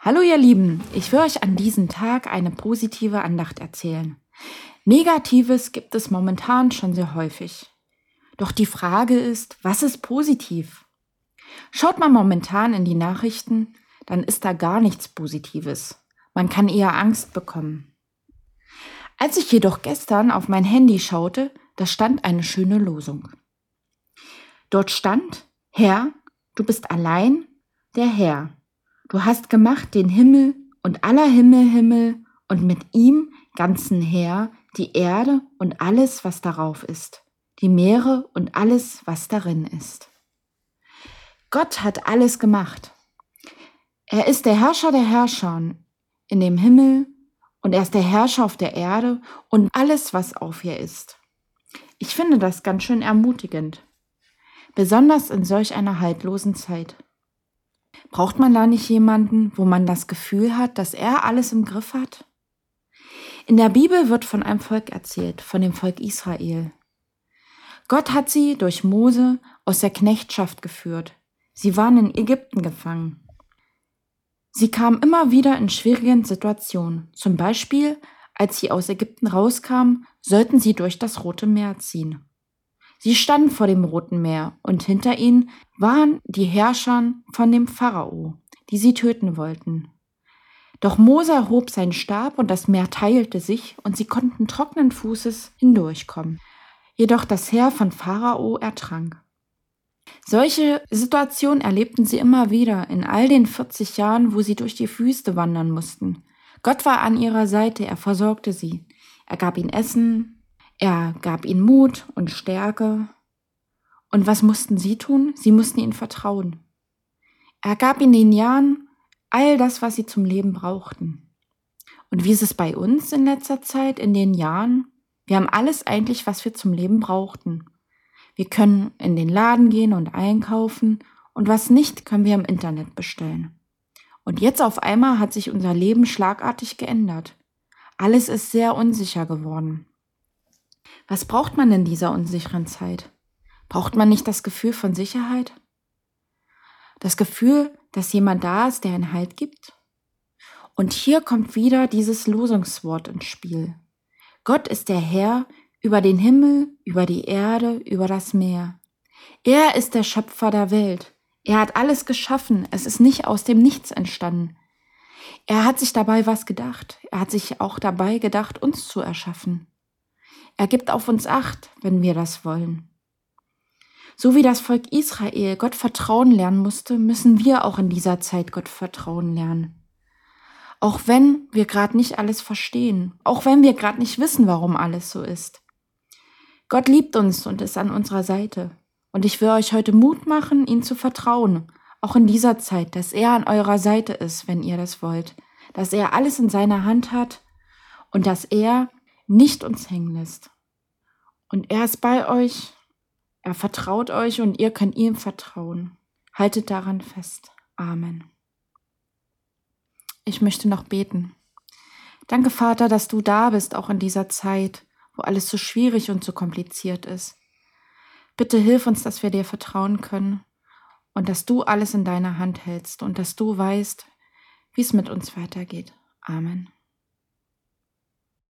Hallo ihr Lieben, ich will euch an diesem Tag eine positive Andacht erzählen. Negatives gibt es momentan schon sehr häufig. Doch die Frage ist, was ist positiv? Schaut man momentan in die Nachrichten, dann ist da gar nichts Positives. Man kann eher Angst bekommen. Als ich jedoch gestern auf mein Handy schaute, da stand eine schöne Losung. Dort stand, Herr, du bist allein der Herr. Du hast gemacht den Himmel und aller Himmel Himmel und mit ihm ganzen Heer, die Erde und alles, was darauf ist, die Meere und alles, was darin ist. Gott hat alles gemacht. Er ist der Herrscher der Herrscher in dem Himmel und er ist der Herrscher auf der Erde und alles, was auf ihr ist. Ich finde das ganz schön ermutigend, besonders in solch einer haltlosen Zeit. Braucht man da nicht jemanden, wo man das Gefühl hat, dass er alles im Griff hat? In der Bibel wird von einem Volk erzählt, von dem Volk Israel. Gott hat sie durch Mose aus der Knechtschaft geführt. Sie waren in Ägypten gefangen. Sie kamen immer wieder in schwierigen Situationen. Zum Beispiel, als sie aus Ägypten rauskamen, sollten sie durch das Rote Meer ziehen. Sie standen vor dem Roten Meer und hinter ihnen waren die Herrscher von dem Pharao, die sie töten wollten. Doch Mose erhob seinen Stab und das Meer teilte sich und sie konnten trockenen Fußes hindurchkommen. Jedoch das Heer von Pharao ertrank. Solche Situationen erlebten sie immer wieder in all den 40 Jahren, wo sie durch die Wüste wandern mussten. Gott war an ihrer Seite, er versorgte sie. Er gab ihnen Essen, er gab ihnen Mut und Stärke. Und was mussten sie tun? Sie mussten ihm vertrauen. Er gab ihnen in den Jahren all das, was sie zum Leben brauchten. Und wie ist es bei uns in letzter Zeit, in den Jahren? Wir haben alles eigentlich, was wir zum Leben brauchten. Wir können in den Laden gehen und einkaufen und was nicht, können wir im Internet bestellen. Und jetzt auf einmal hat sich unser Leben schlagartig geändert. Alles ist sehr unsicher geworden. Was braucht man in dieser unsicheren Zeit? Braucht man nicht das Gefühl von Sicherheit? Das Gefühl, dass jemand da ist, der einen Halt gibt? Und hier kommt wieder dieses Losungswort ins Spiel. Gott ist der Herr über den Himmel, über die Erde, über das Meer. Er ist der Schöpfer der Welt. Er hat alles geschaffen. Es ist nicht aus dem Nichts entstanden. Er hat sich dabei was gedacht. Er hat sich auch dabei gedacht, uns zu erschaffen. Er gibt auf uns acht, wenn wir das wollen. So wie das Volk Israel Gott vertrauen lernen musste, müssen wir auch in dieser Zeit Gott vertrauen lernen. Auch wenn wir gerade nicht alles verstehen, auch wenn wir gerade nicht wissen, warum alles so ist. Gott liebt uns und ist an unserer Seite. Und ich will euch heute Mut machen, ihn zu vertrauen, auch in dieser Zeit, dass er an eurer Seite ist, wenn ihr das wollt, dass er alles in seiner Hand hat und dass er nicht uns hängen lässt. Und er ist bei euch, er vertraut euch und ihr könnt ihm vertrauen. Haltet daran fest. Amen. Ich möchte noch beten. Danke, Vater, dass du da bist, auch in dieser Zeit, wo alles so schwierig und so kompliziert ist. Bitte hilf uns, dass wir dir vertrauen können und dass du alles in deiner Hand hältst und dass du weißt, wie es mit uns weitergeht. Amen.